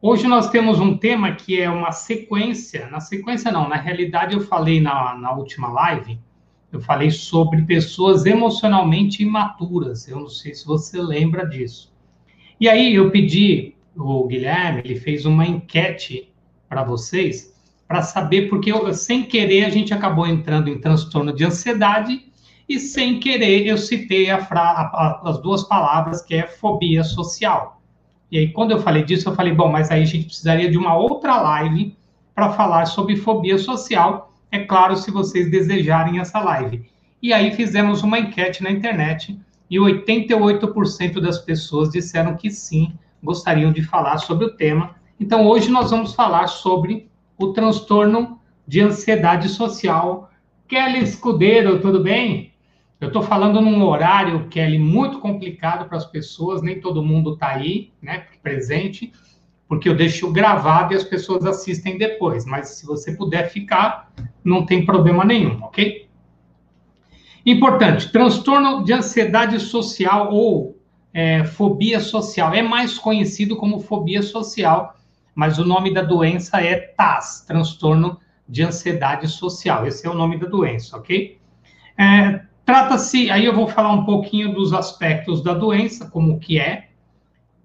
Hoje nós temos um tema que é uma sequência. Na sequência, não, na realidade, eu falei na, na última live, eu falei sobre pessoas emocionalmente imaturas. Eu não sei se você lembra disso. E aí eu pedi, o Guilherme, ele fez uma enquete para vocês, para saber, porque eu, sem querer a gente acabou entrando em transtorno de ansiedade e sem querer eu citei a fra, a, as duas palavras que é fobia social. E aí, quando eu falei disso, eu falei, bom, mas aí a gente precisaria de uma outra live para falar sobre fobia social. É claro, se vocês desejarem essa live. E aí fizemos uma enquete na internet e 88% das pessoas disseram que sim, gostariam de falar sobre o tema. Então, hoje nós vamos falar sobre o transtorno de ansiedade social. Kelly Escudeiro, tudo bem? Eu estou falando num horário, Kelly, muito complicado para as pessoas, nem todo mundo está aí, né, presente, porque eu deixo gravado e as pessoas assistem depois. Mas se você puder ficar, não tem problema nenhum, ok? Importante: transtorno de ansiedade social ou é, fobia social é mais conhecido como fobia social, mas o nome da doença é TAS, transtorno de ansiedade social. Esse é o nome da doença, ok? É, Trata-se, aí eu vou falar um pouquinho dos aspectos da doença, como que é,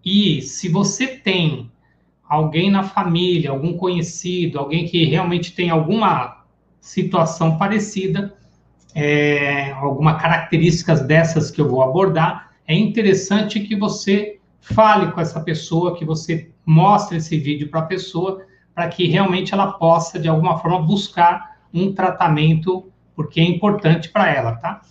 e se você tem alguém na família, algum conhecido, alguém que realmente tem alguma situação parecida, é, alguma características dessas que eu vou abordar, é interessante que você fale com essa pessoa, que você mostre esse vídeo para a pessoa, para que realmente ela possa, de alguma forma, buscar um tratamento porque é importante para ela, tá?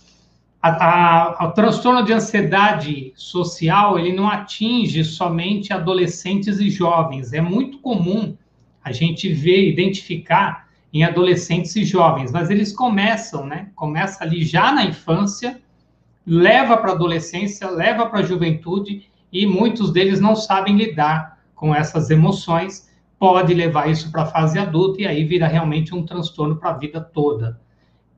A, a, o transtorno de ansiedade social, ele não atinge somente adolescentes e jovens. É muito comum a gente ver, identificar em adolescentes e jovens, mas eles começam, né? Começa ali já na infância, leva para a adolescência, leva para a juventude e muitos deles não sabem lidar com essas emoções, pode levar isso para a fase adulta e aí vira realmente um transtorno para a vida toda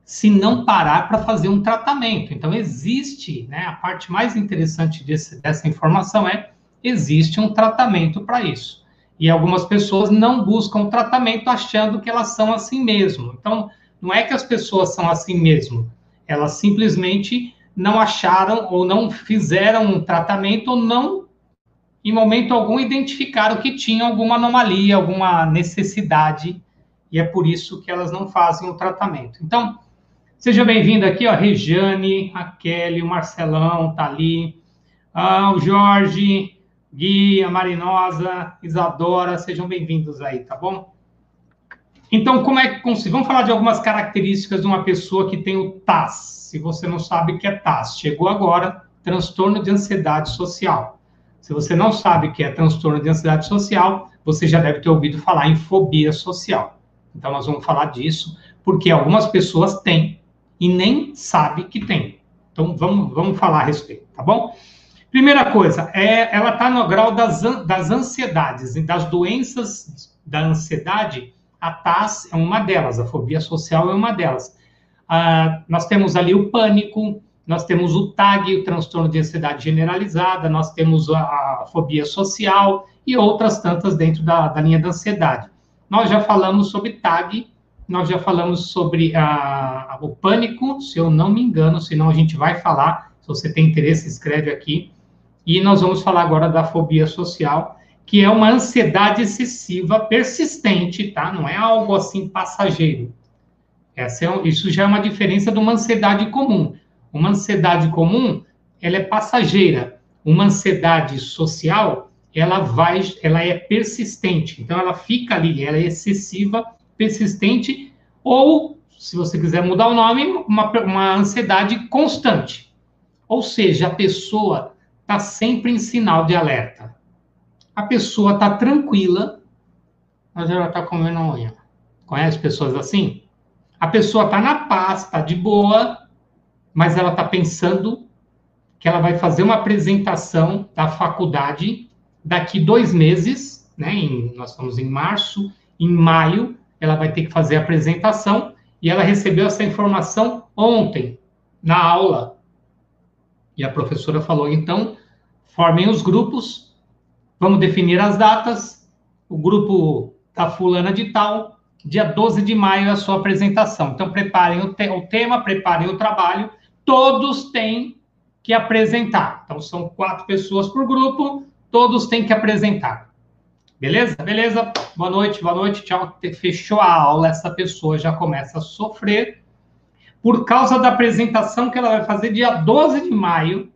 se não parar para fazer um tratamento. Então, existe, né, a parte mais interessante desse, dessa informação é, existe um tratamento para isso. E algumas pessoas não buscam tratamento achando que elas são assim mesmo. Então, não é que as pessoas são assim mesmo, elas simplesmente não acharam ou não fizeram um tratamento ou não, em momento algum, identificaram que tinham alguma anomalia, alguma necessidade, e é por isso que elas não fazem o tratamento. Então, Seja bem-vindo aqui, ó, Regiane, a Kelly, o Marcelão, tá ali, ah, o Jorge, Gui, a Marinosa, Isadora, sejam bem-vindos aí, tá bom? Então, como é que vamos falar de algumas características de uma pessoa que tem o TAS. Se você não sabe o que é TAS, chegou agora, transtorno de ansiedade social. Se você não sabe o que é transtorno de ansiedade social, você já deve ter ouvido falar em fobia social. Então, nós vamos falar disso, porque algumas pessoas têm e nem sabe que tem. Então, vamos, vamos falar a respeito, tá bom? Primeira coisa, é, ela está no grau das, das ansiedades, das doenças da ansiedade, a TAS é uma delas, a fobia social é uma delas. Ah, nós temos ali o pânico, nós temos o TAG, o transtorno de ansiedade generalizada, nós temos a, a fobia social e outras tantas dentro da, da linha da ansiedade. Nós já falamos sobre TAG nós já falamos sobre a, o pânico, se eu não me engano, senão a gente vai falar. Se você tem interesse, escreve aqui. E nós vamos falar agora da fobia social, que é uma ansiedade excessiva persistente, tá? Não é algo assim passageiro. Essa é, isso já é uma diferença de uma ansiedade comum. Uma ansiedade comum, ela é passageira. Uma ansiedade social, ela vai, ela é persistente. Então ela fica ali, ela é excessiva persistente, ou, se você quiser mudar o nome, uma, uma ansiedade constante. Ou seja, a pessoa está sempre em sinal de alerta. A pessoa está tranquila, mas ela está comendo unha. Conhece pessoas assim? A pessoa está na paz, está de boa, mas ela está pensando que ela vai fazer uma apresentação da faculdade daqui dois meses, né? Em, nós estamos em março, em maio, ela vai ter que fazer a apresentação e ela recebeu essa informação ontem, na aula. E a professora falou: então, formem os grupos, vamos definir as datas. O grupo da fulana de tal, dia 12 de maio é a sua apresentação. Então, preparem o, te o tema, preparem o trabalho. Todos têm que apresentar. Então, são quatro pessoas por grupo, todos têm que apresentar. Beleza? Beleza? Boa noite, boa noite, tchau. Fechou a aula, essa pessoa já começa a sofrer por causa da apresentação que ela vai fazer dia 12 de maio.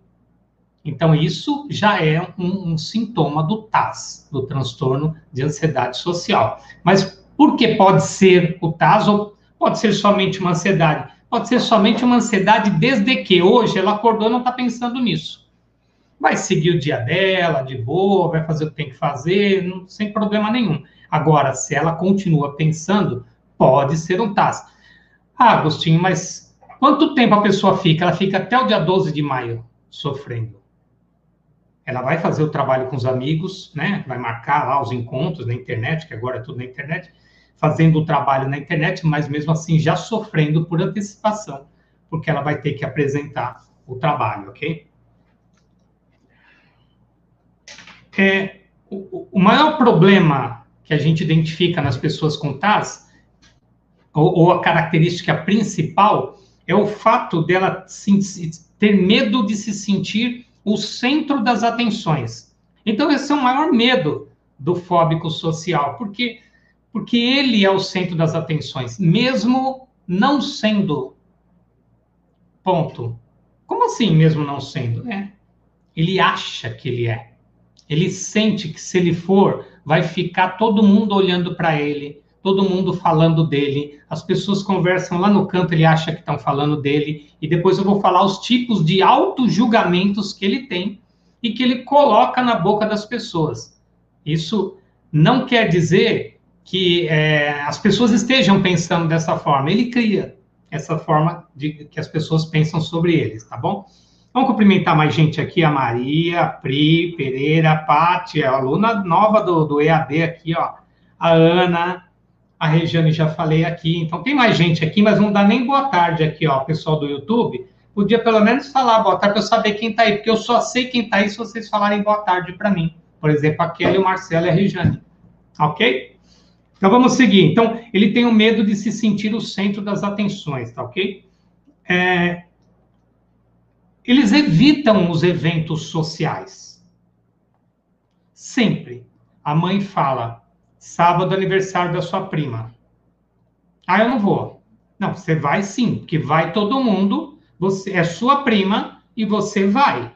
Então, isso já é um, um sintoma do TAS, do transtorno de ansiedade social. Mas por que pode ser o TAS ou pode ser somente uma ansiedade? Pode ser somente uma ansiedade desde que hoje ela acordou e não está pensando nisso. Vai seguir o dia dela, de boa, vai fazer o que tem que fazer, não, sem problema nenhum. Agora, se ela continua pensando, pode ser um TAS. Ah, Agostinho, mas quanto tempo a pessoa fica? Ela fica até o dia 12 de maio sofrendo. Ela vai fazer o trabalho com os amigos, né? Vai marcar lá os encontros na internet, que agora é tudo na internet, fazendo o trabalho na internet, mas mesmo assim já sofrendo por antecipação, porque ela vai ter que apresentar o trabalho, ok? É, o, o maior problema que a gente identifica nas pessoas com TAS ou, ou a característica principal, é o fato dela se, ter medo de se sentir o centro das atenções. Então, esse é o maior medo do fóbico social, porque, porque ele é o centro das atenções, mesmo não sendo. Ponto. Como assim, mesmo não sendo? É. Ele acha que ele é. Ele sente que se ele for, vai ficar todo mundo olhando para ele, todo mundo falando dele, as pessoas conversam lá no canto, ele acha que estão falando dele, e depois eu vou falar os tipos de auto-julgamentos que ele tem e que ele coloca na boca das pessoas. Isso não quer dizer que é, as pessoas estejam pensando dessa forma, ele cria essa forma de que as pessoas pensam sobre eles, tá bom? Vamos cumprimentar mais gente aqui, a Maria, a Pri, Pereira, a a aluna nova do, do EAD aqui, ó, a Ana, a Regiane já falei aqui. Então, tem mais gente aqui, mas não dá nem boa tarde aqui, ó, pessoal do YouTube. Podia pelo menos falar boa tarde para eu saber quem está aí, porque eu só sei quem está aí se vocês falarem boa tarde para mim. Por exemplo, a Kelly, o Marcelo e a Regiane. Ok? Então, vamos seguir. Então, ele tem o medo de se sentir o centro das atenções, tá ok? É... Eles evitam os eventos sociais. Sempre. A mãe fala, sábado aniversário da sua prima. Ah, eu não vou. Não, você vai sim, porque vai todo mundo, você é sua prima e você vai.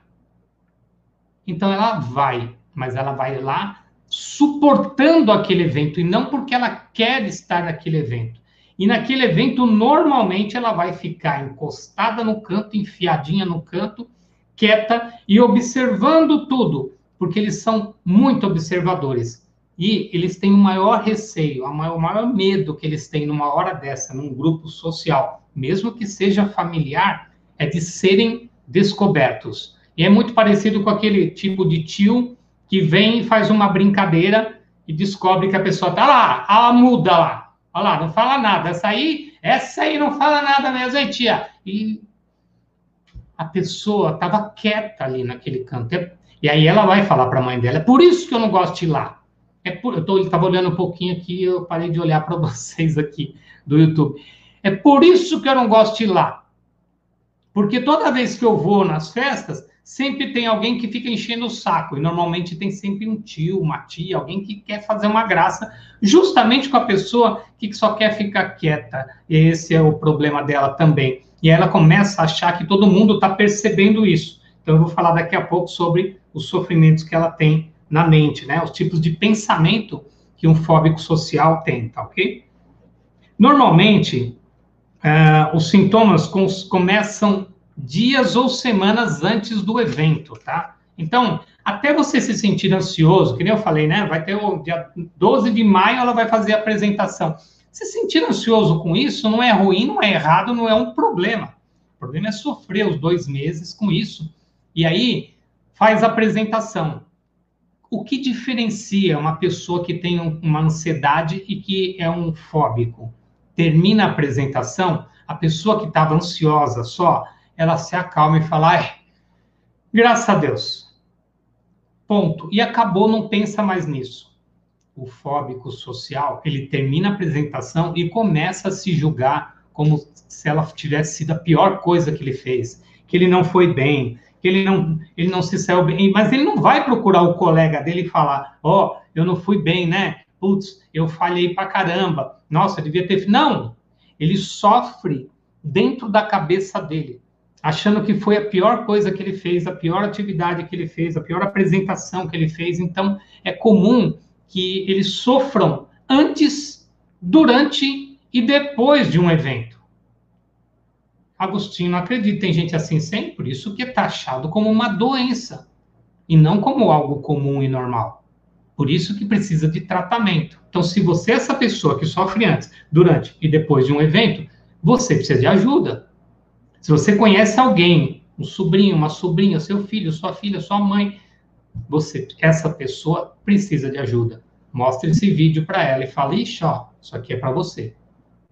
Então ela vai, mas ela vai lá suportando aquele evento e não porque ela quer estar naquele evento. E naquele evento, normalmente, ela vai ficar encostada no canto, enfiadinha no canto, quieta e observando tudo, porque eles são muito observadores. E eles têm o maior receio, o maior, medo que eles têm numa hora dessa, num grupo social, mesmo que seja familiar, é de serem descobertos. E é muito parecido com aquele tipo de tio que vem e faz uma brincadeira e descobre que a pessoa tá lá, a muda lá. Olha lá, não fala nada. Essa aí, essa aí não fala nada mesmo, hein, tia? E a pessoa estava quieta ali naquele canto. E aí ela vai falar para a mãe dela: é por isso que eu não gosto de ir lá. É por, eu estava olhando um pouquinho aqui, eu parei de olhar para vocês aqui do YouTube. É por isso que eu não gosto de ir lá. Porque toda vez que eu vou nas festas, sempre tem alguém que fica enchendo o saco. E normalmente tem sempre um tio, uma tia, alguém que quer fazer uma graça, justamente com a pessoa que só quer ficar quieta. E esse é o problema dela também. E ela começa a achar que todo mundo está percebendo isso. Então, eu vou falar daqui a pouco sobre os sofrimentos que ela tem na mente, né? Os tipos de pensamento que um fóbico social tem, tá ok? Normalmente, uh, os sintomas com, começam dias ou semanas antes do evento, tá? Então, até você se sentir ansioso, que nem eu falei, né? Vai ter o dia 12 de maio, ela vai fazer a apresentação. Se sentir ansioso com isso não é ruim, não é errado, não é um problema. O problema é sofrer os dois meses com isso. E aí, faz a apresentação. O que diferencia uma pessoa que tem uma ansiedade e que é um fóbico? Termina a apresentação, a pessoa que estava ansiosa só, ela se acalma e fala: graças a Deus. Ponto. E acabou, não pensa mais nisso. O fóbico social, ele termina a apresentação e começa a se julgar como se ela tivesse sido a pior coisa que ele fez, que ele não foi bem, que ele não, ele não se saiu bem, mas ele não vai procurar o colega dele e falar, ó, oh, eu não fui bem, né? Putz, eu falhei pra caramba. Nossa, eu devia ter. Não! Ele sofre dentro da cabeça dele, achando que foi a pior coisa que ele fez, a pior atividade que ele fez, a pior apresentação que ele fez. Então, é comum que eles sofram antes, durante e depois de um evento. Agostinho não acredita, tem gente assim sempre, isso que é taxado como uma doença e não como algo comum e normal. Por isso que precisa de tratamento. Então, se você é essa pessoa que sofre antes, durante e depois de um evento, você precisa de ajuda. Se você conhece alguém, um sobrinho, uma sobrinha, seu filho, sua filha, sua mãe, você, essa pessoa precisa de ajuda. Mostre esse vídeo para ela e fale, ixi, ó, isso aqui é para você.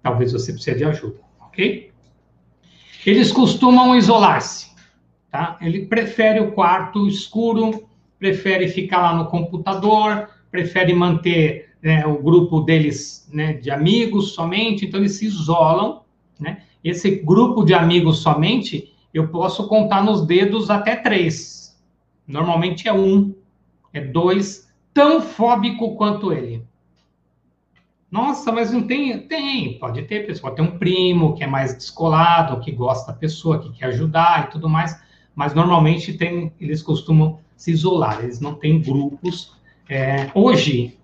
Talvez você precise de ajuda, ok? Eles costumam isolar-se, tá? Ele prefere o quarto escuro, prefere ficar lá no computador, prefere manter né, o grupo deles né, de amigos somente, então eles se isolam, né? Esse grupo de amigos somente, eu posso contar nos dedos até três. Normalmente é um, é dois, tão fóbico quanto ele. Nossa, mas não tem? Tem, pode ter pessoa. Tem um primo que é mais descolado, que gosta da pessoa, que quer ajudar e tudo mais, mas normalmente tem, eles costumam se isolar, eles não têm grupos. É, hoje,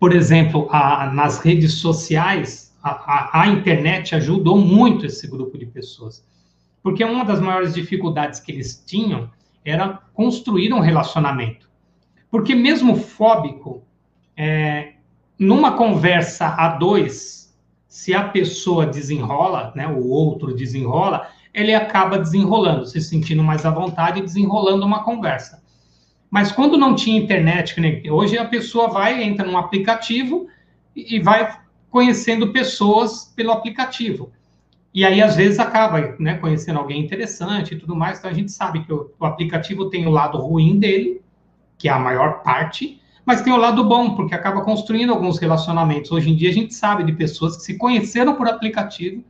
por exemplo, a, nas redes sociais, a, a, internet ajudou muito esse grupo de pessoas. Porque uma das maiores dificuldades que eles tinham era construir um relacionamento. Porque mesmo fóbico, é, numa conversa a dois, se a pessoa desenrola, né, o outro desenrola, ele acaba desenrolando, se sentindo mais à vontade e desenrolando uma conversa. Mas quando não tinha internet, hoje a pessoa vai, entra num aplicativo e vai conhecendo pessoas pelo aplicativo. E aí, às vezes, acaba né, conhecendo alguém interessante e tudo mais. Então, a gente sabe que o, o aplicativo tem o lado ruim dele, que é a maior parte, mas tem o lado bom, porque acaba construindo alguns relacionamentos. Hoje em dia a gente sabe de pessoas que se conheceram por aplicativo,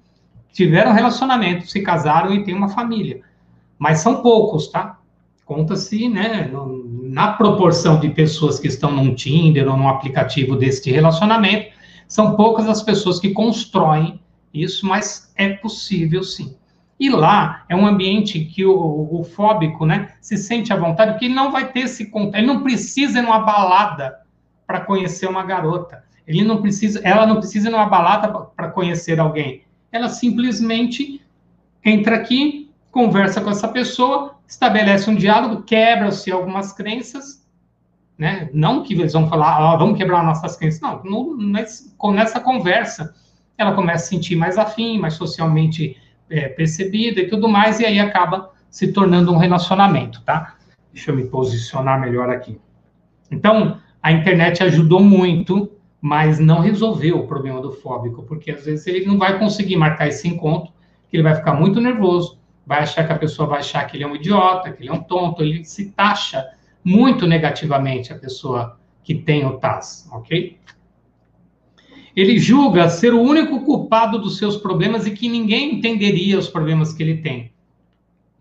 tiveram relacionamento, se casaram e têm uma família. Mas são poucos, tá? Conta-se, né, na proporção de pessoas que estão num Tinder ou num aplicativo desse relacionamento, são poucas as pessoas que constroem isso, mas é possível sim. E lá é um ambiente que o, o fóbico né, se sente à vontade, porque ele não vai ter esse contato, ele não precisa ir numa balada para conhecer uma garota. Ele não precisa, ela não precisa ir numa balada para conhecer alguém. Ela simplesmente entra aqui, conversa com essa pessoa, estabelece um diálogo, quebra-se algumas crenças, né? Não que eles vão falar, oh, vamos quebrar nossas crenças. Não, no, nesse, nessa conversa, ela começa a se sentir mais afim, mais socialmente é, percebida e tudo mais, e aí acaba se tornando um relacionamento, tá? Deixa eu me posicionar melhor aqui. Então, a internet ajudou muito, mas não resolveu o problema do fóbico, porque às vezes ele não vai conseguir marcar esse encontro, que ele vai ficar muito nervoso, vai achar que a pessoa vai achar que ele é um idiota, que ele é um tonto, ele se taxa muito negativamente a pessoa que tem o TAS, ok? Ele julga ser o único culpado dos seus problemas e que ninguém entenderia os problemas que ele tem.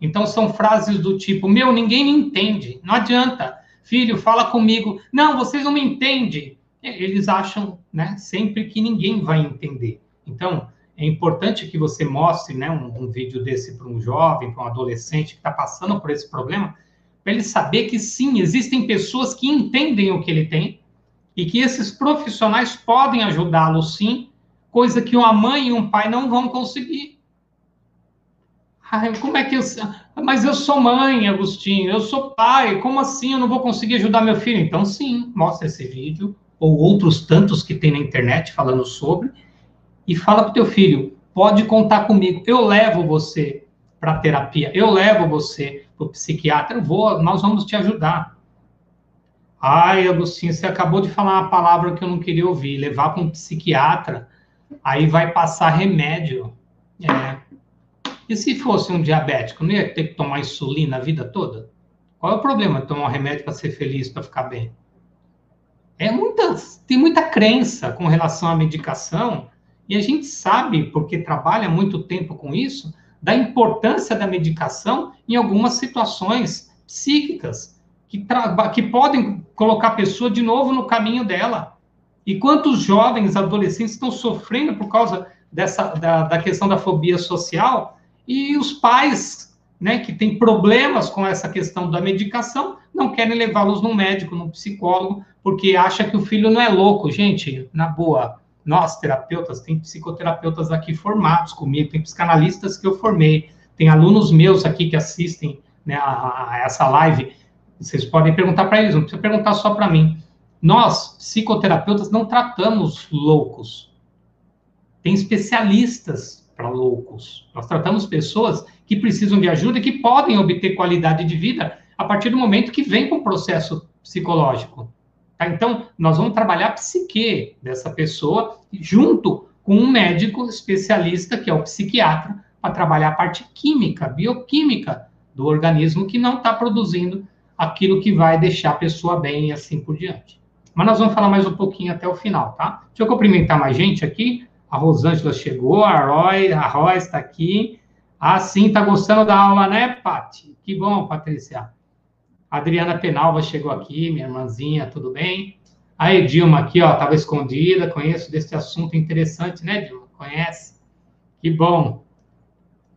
Então são frases do tipo: Meu, ninguém me entende, não adianta. Filho, fala comigo. Não, vocês não me entendem. Eles acham né, sempre que ninguém vai entender. Então, é importante que você mostre né, um, um vídeo desse para um jovem, para um adolescente que está passando por esse problema, para ele saber que sim, existem pessoas que entendem o que ele tem e que esses profissionais podem ajudá-lo sim, coisa que uma mãe e um pai não vão conseguir. Ai, como é que eu. Mas eu sou mãe, Agostinho, eu sou pai, como assim eu não vou conseguir ajudar meu filho? Então, sim, mostra esse vídeo, ou outros tantos que tem na internet falando sobre, e fala para o teu filho: pode contar comigo, eu levo você para terapia, eu levo você o psiquiatra, vou, nós vamos te ajudar. Ai, Agostinho, você acabou de falar uma palavra que eu não queria ouvir, levar para um psiquiatra, aí vai passar remédio. É. E se fosse um diabético, não ia ter que tomar insulina a vida toda? Qual é o problema de tomar um remédio para ser feliz, para ficar bem? É muita, tem muita crença com relação à medicação, e a gente sabe, porque trabalha muito tempo com isso, da importância da medicação em algumas situações psíquicas, que, que podem colocar a pessoa de novo no caminho dela. E quantos jovens, adolescentes estão sofrendo por causa dessa, da, da questão da fobia social, e os pais, né, que têm problemas com essa questão da medicação, não querem levá-los no médico, no psicólogo, porque acha que o filho não é louco. Gente, na boa, nós, terapeutas, tem psicoterapeutas aqui formados comigo, tem psicanalistas que eu formei, tem alunos meus aqui que assistem né, a, a essa live. Vocês podem perguntar para eles, não precisa perguntar só para mim. Nós, psicoterapeutas, não tratamos loucos. Tem especialistas para loucos. Nós tratamos pessoas que precisam de ajuda e que podem obter qualidade de vida a partir do momento que vem com o processo psicológico. Tá? Então, nós vamos trabalhar a psique dessa pessoa junto com um médico especialista, que é o psiquiatra, para trabalhar a parte química, bioquímica do organismo que não está produzindo aquilo que vai deixar a pessoa bem e assim por diante. Mas nós vamos falar mais um pouquinho até o final, tá? Deixa eu cumprimentar mais gente aqui. A Rosângela chegou, a Roy, a Roy está aqui. Ah, sim, tá gostando da aula, né, Pati? Que bom, Patrícia. Adriana Penalva chegou aqui, minha irmãzinha, tudo bem? A Edilma aqui, ó, estava escondida, conheço desse assunto interessante, né, Edilma? Conhece? Que bom.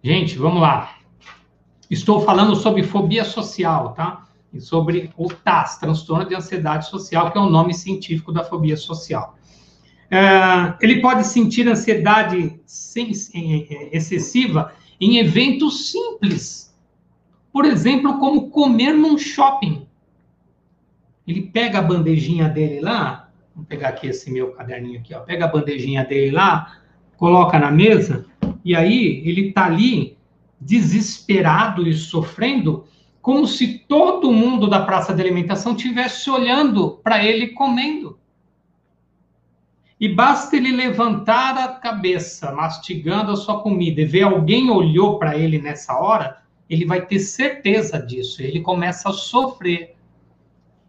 Gente, vamos lá. Estou falando sobre fobia social, tá? E sobre o TAS, transtorno de ansiedade social, que é o nome científico da fobia social. É, ele pode sentir ansiedade sem, é, excessiva em eventos simples, por exemplo, como comer num shopping. Ele pega a bandejinha dele lá, vou pegar aqui esse meu caderninho aqui, ó, pega a bandejinha dele lá, coloca na mesa, e aí ele tá ali desesperado e sofrendo, como se todo mundo da praça de alimentação tivesse olhando para ele comendo. E basta ele levantar a cabeça, mastigando a sua comida, e ver alguém olhou para ele nessa hora, ele vai ter certeza disso, ele começa a sofrer.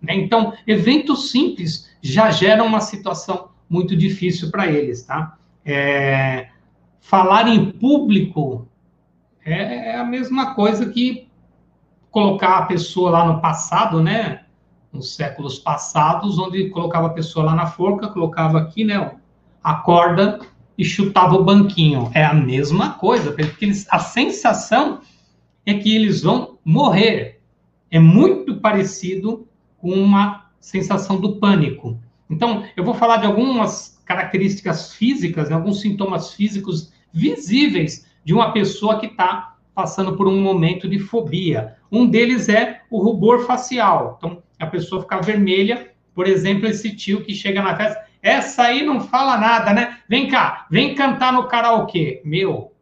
Né? Então, eventos simples já geram uma situação muito difícil para eles, tá? É, falar em público é, é, a mesma coisa que colocar a pessoa lá no passado, né? Nos séculos passados, onde colocava a pessoa lá na forca, colocava aqui, né? A corda e chutava o banquinho. É a mesma coisa, porque eles, a sensação é que eles vão morrer. É muito parecido com uma sensação do pânico. Então, eu vou falar de algumas características físicas, né, alguns sintomas físicos visíveis de uma pessoa que está passando por um momento de fobia. Um deles é o rubor facial. Então, a pessoa fica vermelha, por exemplo, esse tio que chega na festa, essa aí não fala nada, né? Vem cá, vem cantar no karaokê. Meu,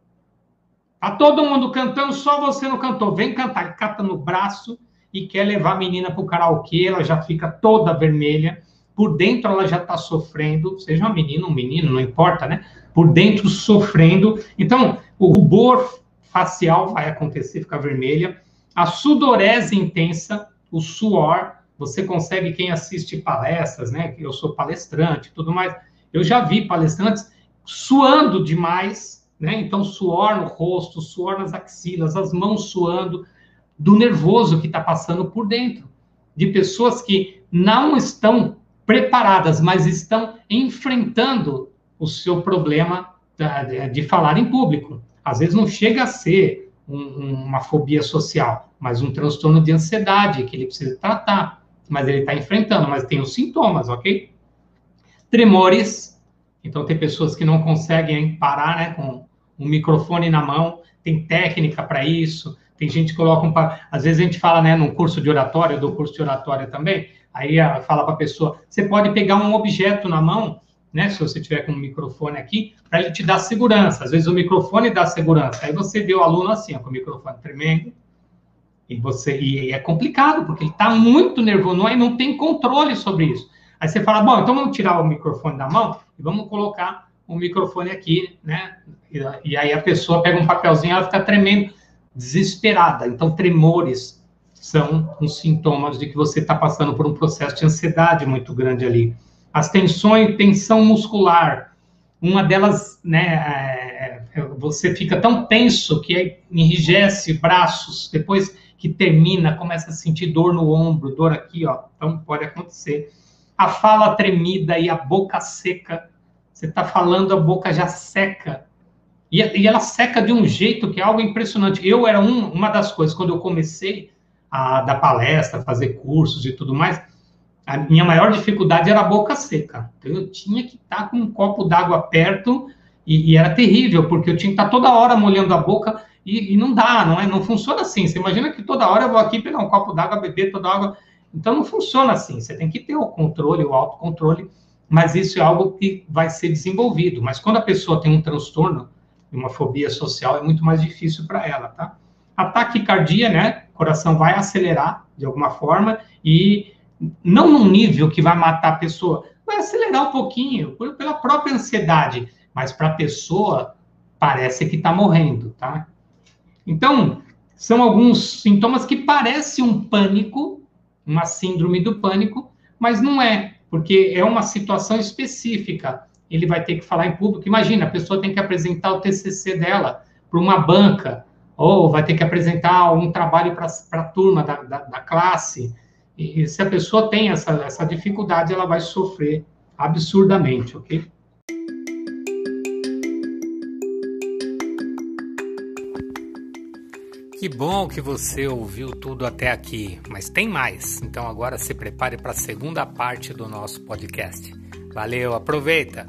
Tá todo mundo cantando, só você não cantou. Vem cantar. cata no braço e quer levar a menina para o karaokê, ela já fica toda vermelha. Por dentro ela já está sofrendo, seja uma menina, um menino, não importa, né? Por dentro sofrendo. Então, o rubor facial vai acontecer, fica vermelha. A sudorese intensa, o suor, você consegue, quem assiste palestras, né? Eu sou palestrante tudo mais. Eu já vi palestrantes suando demais, né? Então, suor no rosto, suor nas axilas, as mãos suando, do nervoso que está passando por dentro, de pessoas que não estão preparadas, mas estão enfrentando o seu problema de falar em público. Às vezes não chega a ser um, uma fobia social, mas um transtorno de ansiedade que ele precisa tratar, mas ele está enfrentando, mas tem os sintomas, ok? Tremores, então tem pessoas que não conseguem parar, né, com um microfone na mão, tem técnica para isso. Tem gente que coloca um. Às vezes a gente fala, né, num curso de oratória, eu dou curso de oratória também. Aí fala para a pessoa: você pode pegar um objeto na mão, né, se você tiver com um microfone aqui, para ele te dar segurança. Às vezes o microfone dá segurança. Aí você vê o aluno assim, ó, com o microfone tremendo. E, você, e é complicado, porque ele está muito nervoso, não, não tem controle sobre isso. Aí você fala, bom, então vamos tirar o microfone da mão e vamos colocar o microfone aqui, né? E, e aí a pessoa pega um papelzinho, ela fica tremendo, desesperada. Então, tremores são uns sintomas de que você está passando por um processo de ansiedade muito grande ali. As tensões, tensão muscular, uma delas, né, é, é você fica tão tenso que enrijece braços, depois que termina, começa a sentir dor no ombro, dor aqui, ó. Então pode acontecer. A fala tremida e a boca seca. Você está falando, a boca já seca. E, e, ela seca de um jeito que é algo impressionante. Eu era um, uma das coisas, quando eu comecei a dar palestra, fazer cursos e tudo mais, a minha maior dificuldade era a boca seca. Então eu tinha que estar tá com um copo d'água perto e, e, era terrível, porque eu tinha que estar tá toda hora molhando a boca e, e, não dá, não é? Não funciona assim. Você imagina que toda hora eu vou aqui pegar um copo d'água, beber toda a água. Então não funciona assim. Você tem que ter o controle, o autocontrole, mas isso é algo que vai ser desenvolvido. Mas quando a pessoa tem um transtorno, uma fobia social, é muito mais difícil para ela, tá? Ataque cardíaco, né? O coração vai acelerar de alguma forma e não num nível que vai matar a pessoa, vai acelerar um pouquinho pela própria ansiedade, mas para a pessoa parece que está morrendo, tá? Então, são alguns sintomas que parecem um pânico, uma síndrome do pânico, mas não é, porque é uma situação específica. Ele vai ter que falar em público. Imagina, a pessoa tem que apresentar o TCC dela para uma banca, ou vai ter que apresentar um trabalho para a turma da, da, da classe. E, e se a pessoa tem essa, essa dificuldade, ela vai sofrer absurdamente, ok? Que bom que você ouviu tudo até aqui, mas tem mais. Então agora se prepare para a segunda parte do nosso podcast. Valeu, aproveita!